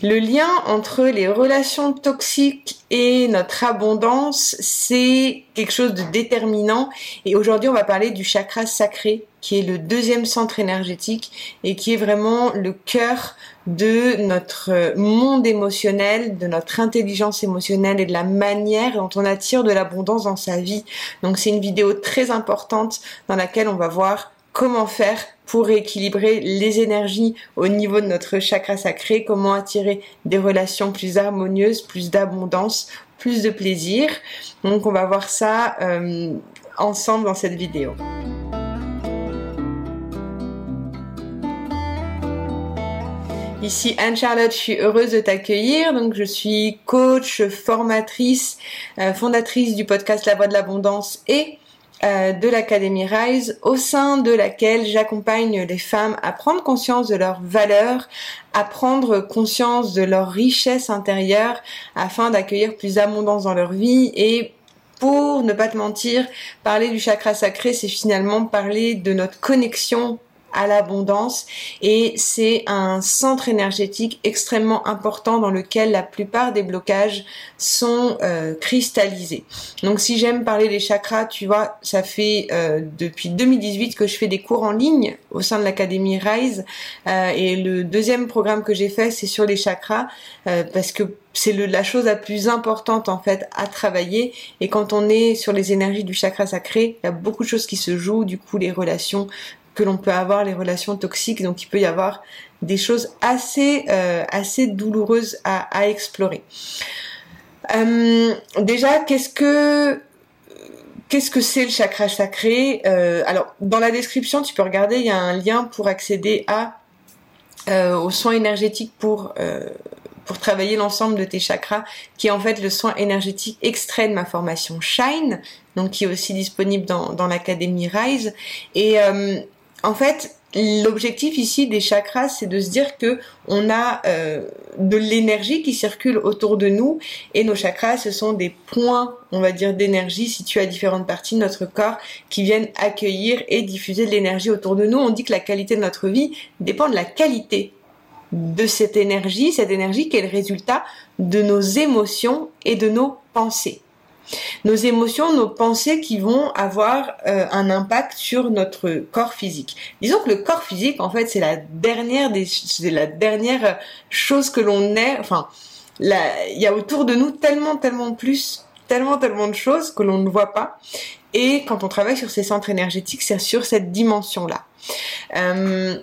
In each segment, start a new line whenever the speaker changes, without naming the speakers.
Le lien entre les relations toxiques et notre abondance, c'est quelque chose de déterminant. Et aujourd'hui, on va parler du chakra sacré, qui est le deuxième centre énergétique et qui est vraiment le cœur de notre monde émotionnel, de notre intelligence émotionnelle et de la manière dont on attire de l'abondance dans sa vie. Donc c'est une vidéo très importante dans laquelle on va voir comment faire pour rééquilibrer les énergies au niveau de notre chakra sacré, comment attirer des relations plus harmonieuses, plus d'abondance, plus de plaisir. Donc on va voir ça euh, ensemble dans cette vidéo. Ici Anne-Charlotte, je suis heureuse de t'accueillir. Donc je suis coach, formatrice, euh, fondatrice du podcast La Voix de l'Abondance et de l'Académie Rise, au sein de laquelle j'accompagne les femmes à prendre conscience de leurs valeurs, à prendre conscience de leur richesse intérieure, afin d'accueillir plus d'abondance dans leur vie. Et pour ne pas te mentir, parler du chakra sacré, c'est finalement parler de notre connexion à l'abondance et c'est un centre énergétique extrêmement important dans lequel la plupart des blocages sont euh, cristallisés. Donc si j'aime parler des chakras, tu vois, ça fait euh, depuis 2018 que je fais des cours en ligne au sein de l'académie Rise euh, et le deuxième programme que j'ai fait c'est sur les chakras parce que c'est la chose la plus importante en fait à travailler et quand on est sur les énergies du chakra sacré, il y a beaucoup de choses qui se jouent, du coup les relations que l'on peut avoir les relations toxiques. Donc il peut y avoir des choses assez euh, assez douloureuses à, explorer. Euh, déjà, qu'est-ce que qu'est-ce que c'est le chakra sacré euh, Alors dans la description, tu peux regarder, il y a un lien pour accéder à aux soins énergétiques pour pour travailler l'ensemble de tes chakras, qui est en fait le soin énergétique extrait de ma formation Shine, donc qui est aussi disponible dans, dans l'académie Rise. Et en fait, L'objectif ici des chakras, c'est de se dire que on a euh, de l'énergie qui circule autour de nous et nos chakras, ce sont des points, on va dire, d'énergie situés à différentes parties de notre corps qui viennent accueillir et diffuser de l'énergie autour de nous. On dit que la qualité de notre vie dépend de la qualité de cette énergie, cette énergie qui est le résultat de nos émotions et de nos pensées nos émotions, nos pensées qui vont avoir euh, un impact sur notre corps physique. Disons que le corps physique, en fait, c'est la dernière des, la dernière chose que l'on est. Enfin, il y a autour de nous tellement, tellement plus, tellement, tellement de choses que l'on ne voit pas. Et quand on travaille sur ces centres énergétiques, c'est sur cette dimension-là. Euh,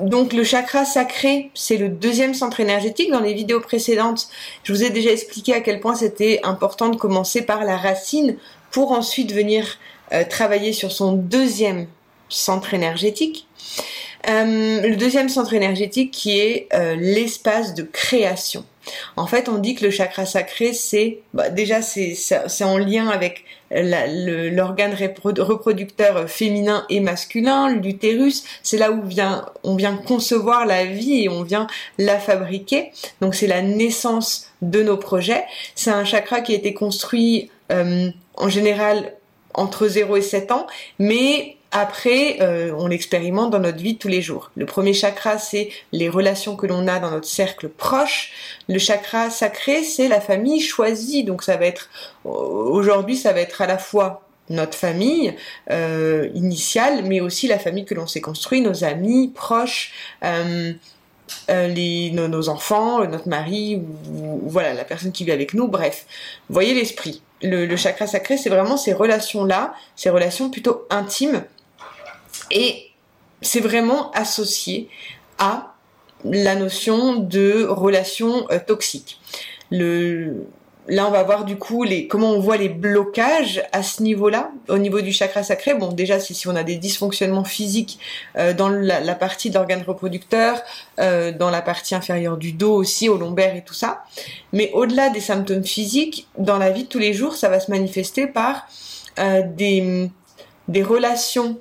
donc le chakra sacré, c'est le deuxième centre énergétique. Dans les vidéos précédentes, je vous ai déjà expliqué à quel point c'était important de commencer par la racine pour ensuite venir euh, travailler sur son deuxième centre énergétique. Euh, le deuxième centre énergétique qui est euh, l'espace de création. En fait, on dit que le chakra sacré, c'est bah, déjà c'est en lien avec l'organe reproducteur féminin et masculin, l'utérus. C'est là où vient, on vient concevoir la vie et on vient la fabriquer. Donc c'est la naissance de nos projets. C'est un chakra qui a été construit euh, en général entre 0 et 7 ans, mais après, euh, on l'expérimente dans notre vie tous les jours. Le premier chakra, c'est les relations que l'on a dans notre cercle proche. Le chakra sacré, c'est la famille choisie. Donc ça va être, aujourd'hui, ça va être à la fois notre famille euh, initiale, mais aussi la famille que l'on s'est construit, nos amis, proches, euh, les, nos, enfants, notre mari, ou, voilà, la personne qui vit avec nous, bref. voyez l'esprit. Le, le chakra sacré, c'est vraiment ces relations-là, ces relations plutôt intimes et c'est vraiment associé à la notion de relation euh, toxique. Là, on va voir du coup comment on voit les blocages à ce niveau-là, au niveau du chakra sacré. Bon, déjà, si, si on a des dysfonctionnements physiques euh, dans la, partie de l'organe reproducteur, euh, dans la partie inférieure du dos aussi, au lombaire et tout ça. Mais au-delà des symptômes physiques, dans la vie de tous les jours, ça va se manifester par des, des relations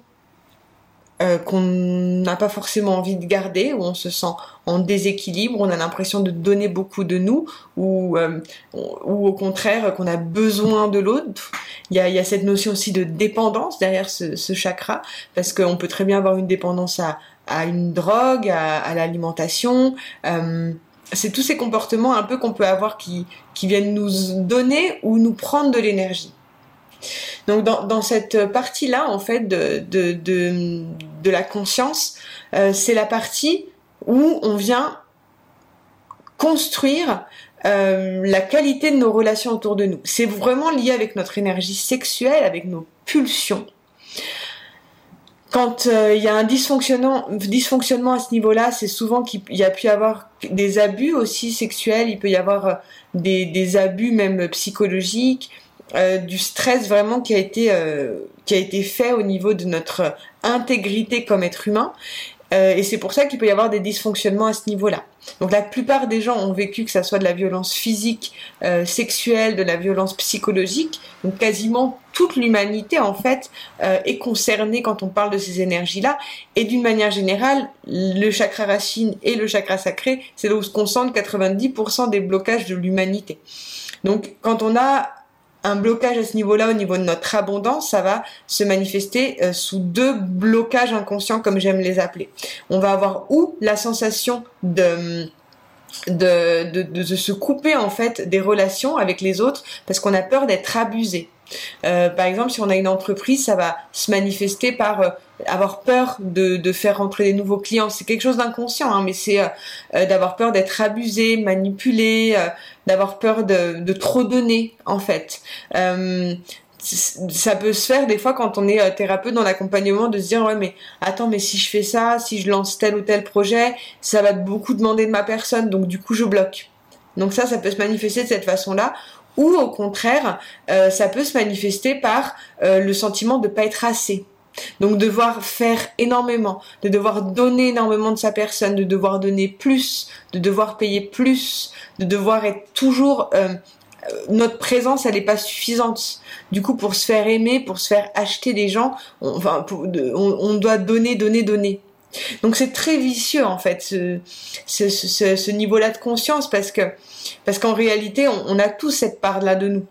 euh, qu'on n'a pas forcément envie de garder, où on se sent en déséquilibre, on a l'impression de donner beaucoup de nous, ou, euh, ou au contraire qu'on a besoin de l'autre. Il y a, y a cette notion aussi de dépendance derrière ce, ce chakra, parce qu'on peut très bien avoir une dépendance à, à une drogue, à, à l'alimentation. Euh, c'est tous ces comportements un peu qu'on peut avoir qui, qui viennent nous donner ou nous prendre de l'énergie. Donc dans, cette partie-là, en fait, de, de, la conscience, euh, c'est la partie où on vient construire euh, la qualité de nos relations autour de nous. C'est vraiment lié avec notre énergie sexuelle, avec nos pulsions. Quand euh, il y a un dysfonctionnement, à ce niveau-là, c'est souvent qu'il y a pu y avoir des abus aussi sexuels, il peut y avoir des abus même psychologiques, euh, du stress vraiment qui a été euh, qui a été fait au niveau de notre intégrité comme être humain euh, et c'est pour ça qu'il peut y avoir des dysfonctionnements à ce niveau-là. Donc la plupart des gens ont vécu que ça soit de la violence physique, euh, sexuelle, de la violence psychologique. Donc quasiment toute l'humanité en fait euh, est concernée quand on parle de ces énergies-là. Et d'une manière générale, le chakra racine et le chakra sacré, c'est là où se concentrent 90% des blocages de l'humanité. Donc quand on a un blocage à ce niveau-là, au niveau de notre abondance, ça va se manifester euh, sous deux blocages inconscients, comme j'aime les appeler. On va avoir ou la sensation de de, de, se couper en fait des relations avec les autres parce qu'on a peur d'être abusé. Euh, par exemple, si on a une entreprise, ça va se manifester par euh, avoir peur de, de, faire rentrer des nouveaux clients. C'est quelque chose d'inconscient, hein, mais c'est euh, euh, d'avoir peur d'être abusé, manipulé, euh, d'avoir peur de, de, trop donner en fait. ça peut se faire des fois quand on est thérapeute dans l'accompagnement de se dire ouais mais attends mais si je fais ça, si je lance tel ou tel projet, ça va beaucoup demander de ma personne donc du coup je bloque. Donc ça, ça peut se manifester de cette façon-là ou au contraire, euh, ça peut se manifester par euh, le sentiment de pas être assez. Donc devoir faire énormément, de devoir donner énormément de sa personne, de devoir donner plus, de devoir payer plus, de devoir être toujours euh, notre présence elle n'est pas suffisante. Du coup pour se faire aimer, pour se faire acheter des gens, on, enfin on, on doit donner, donner, donner. Donc c'est très vicieux en fait ce, ce, ce, ce niveau-là de conscience parce que parce qu'en réalité on, on, a tous cette part-là de nous.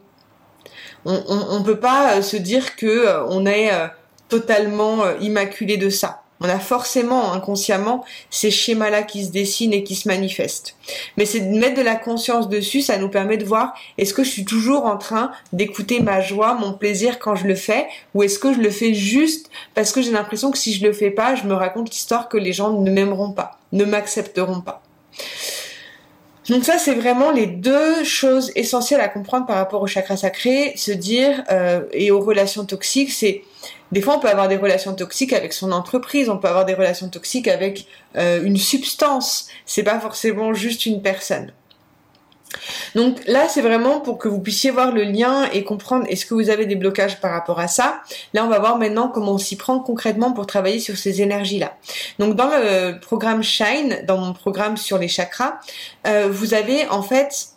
On ne peut pas euh, se dire que euh, on est euh, totalement immaculé de ça. On a forcément inconsciemment ces schémas-là qui se dessinent et qui se manifestent. Mais c'est de mettre de la conscience dessus, ça nous permet de voir est-ce que je suis toujours en train d'écouter ma joie, mon plaisir quand je le fais, ou est-ce que je le fais juste parce que j'ai l'impression que si je le fais pas, je me raconte l'histoire que les gens ne m'aimeront pas, ne m'accepteront pas. Donc ça, c'est vraiment les deux choses essentielles à comprendre par rapport au chakra sacré, se dire euh, et aux relations toxiques, c'est des fois on peut avoir des relations toxiques avec son entreprise, on peut avoir des relations toxiques avec euh, une substance. C'est pas forcément juste une personne. Donc là, c'est vraiment pour que vous puissiez voir le lien et comprendre est-ce que vous avez des blocages par rapport à ça? Là, on va voir maintenant comment on s'y prend concrètement pour travailler sur ces énergies-là. Donc dans le programme Shine, dans mon programme sur les chakras, euh, vous avez en fait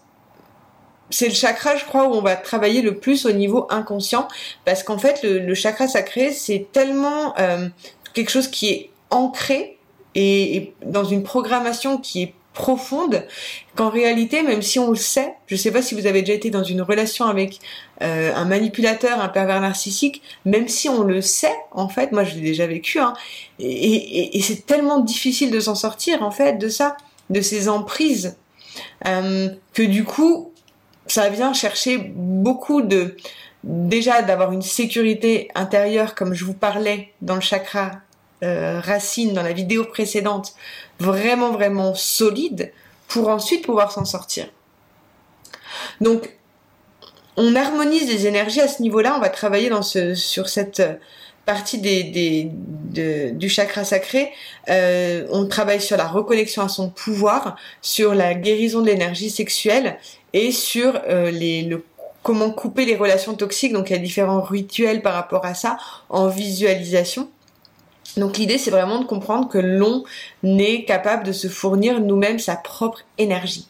c'est le chakra, je crois, où on va travailler le plus au niveau inconscient, parce qu'en fait, le, chakra sacré, c'est tellement euh, quelque chose qui est ancré et, dans une programmation qui est profonde qu'en réalité, même si on le sait, je sais pas si vous avez déjà été dans une relation avec euh, un manipulateur, un pervers narcissique, même si on le sait, en fait, moi je l'ai déjà vécu, hein, et c'est tellement difficile de s'en sortir, en fait, de ça, de ces emprises, euh, que du coup, ça vient chercher beaucoup de, déjà d'avoir une sécurité intérieure, comme je vous parlais dans le chakra euh, racine dans la vidéo précédente, vraiment vraiment solide pour ensuite pouvoir s'en sortir. Donc on harmonise les énergies à ce niveau-là, on va travailler dans ce, sur cette partie du chakra sacré, euh, on travaille sur la reconnexion à son pouvoir, sur la guérison de l'énergie sexuelle et sur euh, comment couper les relations toxiques. Donc il y a différents rituels par rapport à ça en visualisation. Donc l'idée c'est vraiment de comprendre que l'on n'est capable de se fournir nous-mêmes sa propre énergie.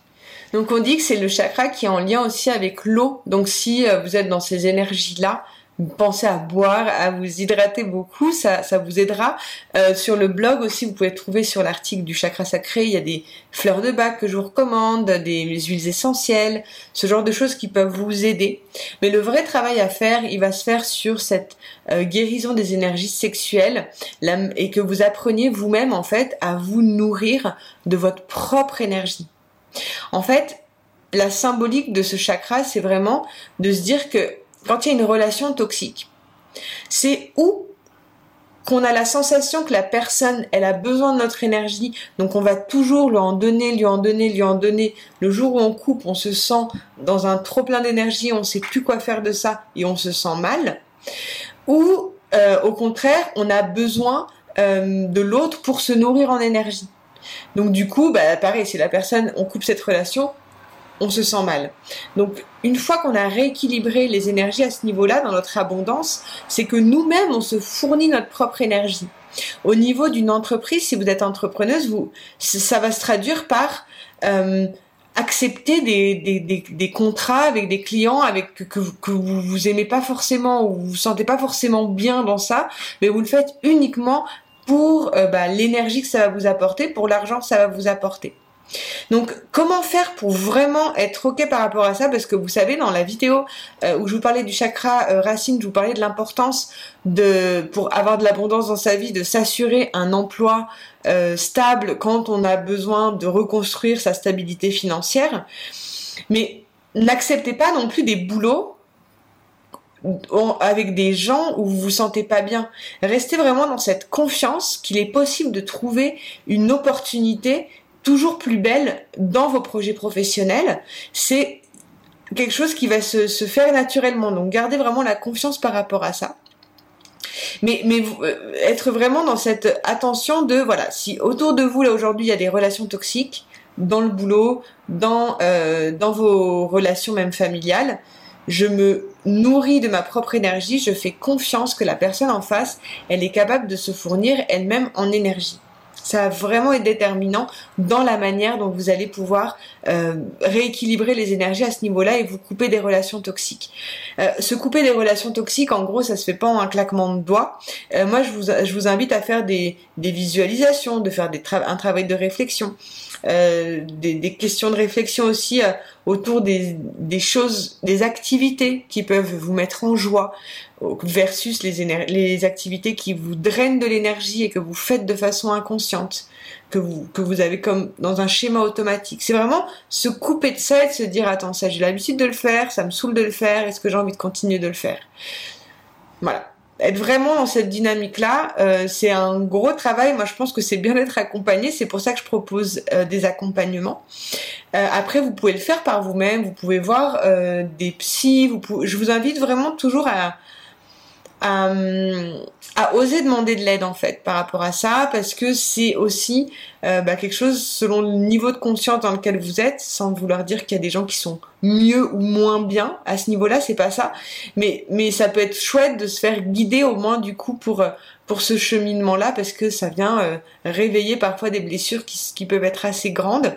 Donc on dit que c'est le chakra qui est en lien aussi avec l'eau. Donc si euh, vous êtes dans ces énergies-là, pensez à boire, à vous hydrater beaucoup, ça, ça vous aidera. Euh, sur le blog aussi, vous pouvez trouver sur l'article du chakra sacré, il y a des fleurs de bac que je vous recommande, des huiles essentielles, ce genre de choses qui peuvent vous aider. Mais le vrai travail à faire, il va se faire sur cette euh, guérison des énergies sexuelles et que vous appreniez vous-même en fait à vous nourrir de votre propre énergie. En fait, la symbolique de ce chakra, c'est vraiment de se dire que quand il y a une relation toxique, c'est où qu'on a la sensation que la personne, elle a besoin de notre énergie, donc on va toujours lui en donner, lui en donner, lui en donner. Le jour où on coupe, on se sent dans un trop plein d'énergie, on sait plus quoi faire de ça et on se sent mal. Ou euh, au contraire, on a besoin euh, de l'autre pour se nourrir en énergie. Donc du coup, bah, pareil, si la personne, on coupe cette relation, on se sent mal. Donc une fois qu'on a rééquilibré les énergies à ce niveau-là dans notre abondance, c'est que nous-mêmes, on se fournit notre propre énergie. Au niveau d'une entreprise, si vous êtes entrepreneuse, vous, ça va se traduire par euh, accepter des, contrats avec des clients avec que, que, vous vous aimez pas forcément ou vous vous sentez pas forcément bien dans ça, mais vous le faites uniquement pour euh, bah, l'énergie que ça va vous apporter, pour l'argent que ça va vous apporter. Donc comment faire pour vraiment être ok par rapport à ça? Parce que vous savez, dans la vidéo euh, où je vous parlais du chakra euh, racine, je vous parlais de l'importance de pour avoir de l'abondance dans sa vie, de s'assurer un emploi euh, stable quand on a besoin de reconstruire sa stabilité financière. Mais n'acceptez pas non plus des boulots avec des gens où vous vous sentez pas bien. Restez vraiment dans cette confiance qu'il est possible de trouver une opportunité toujours plus belle dans vos projets professionnels. C'est quelque chose qui va se, faire naturellement. Donc gardez vraiment la confiance par rapport à ça. Mais, mais euh, être vraiment dans cette attention de, voilà, si autour de vous, là aujourd'hui, il y a des relations toxiques, dans le boulot, dans, euh, dans vos relations même familiales, je me nourris de ma propre énergie, je fais confiance que la personne en face, elle est capable de se fournir elle-même en énergie. Ça va vraiment être déterminant dans la manière dont vous allez pouvoir euh, rééquilibrer les énergies à ce niveau-là et vous couper des relations toxiques. Euh, se couper des relations toxiques, en gros, ça se fait pas en un claquement de doigts. Euh, moi, je vous, invite à faire des, visualisations, de faire un travail de réflexion. Euh, des, des, questions de réflexion aussi euh, autour des, des, choses, des activités qui peuvent vous mettre en joie versus les, les activités qui vous drainent de l'énergie et que vous faites de façon inconsciente, que vous, que vous avez comme dans un schéma automatique. C'est vraiment se couper de ça et se dire attends ça j'ai l'habitude de le faire, ça me saoule de le faire, est-ce que j'ai envie de continuer de le faire? Voilà être vraiment dans cette dynamique-là, euh, c'est un gros travail. Moi, je pense que c'est bien d'être accompagné. C'est pour ça que je propose euh, des accompagnements. Euh, après, vous pouvez le faire par vous-même. Vous pouvez voir des psys. Vous Je vous invite vraiment toujours à, à, à oser demander de l'aide en fait par rapport à ça parce que c'est aussi euh, bah, quelque chose selon le niveau de conscience dans lequel vous êtes sans vouloir dire qu'il y a des gens qui sont mieux ou moins bien à ce niveau-là c'est pas ça. Mais mais ça peut être chouette de se faire guider au moins du coup pour euh, pour ce cheminement là parce que ça vient euh, réveiller parfois des blessures qui, qui peuvent être assez grandes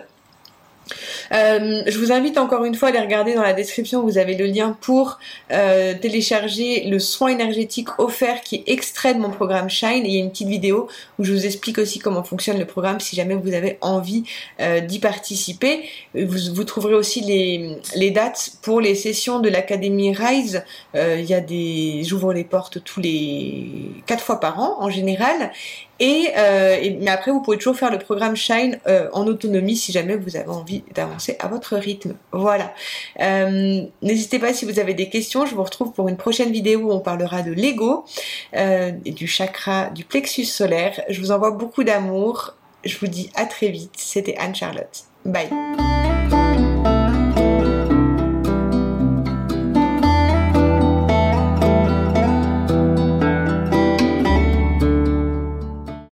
euh, je vous invite encore une fois à aller regarder dans la description, vous avez le lien pour euh, télécharger le soin énergétique offert qui est extrait de mon programme Shine. Il y a une petite vidéo où je vous explique aussi comment fonctionne le programme si jamais vous avez envie euh, d'y participer. Vous, vous, trouverez aussi les, les, dates pour les sessions de l'Académie Rise. il y a des, j'ouvre les portes tous les quatre fois par an en général. Euh, et, mais après, vous pouvez toujours faire le programme Shine euh, en autonomie si jamais vous avez envie d'avancer à votre rythme. Voilà. Euh, n'hésitez pas si vous avez des questions. Je vous retrouve pour une prochaine vidéo où on parlera de l'ego et du chakra du plexus solaire. Je vous envoie beaucoup d'amour. Je vous dis à très vite. C'était Anne-Charlotte. Bye.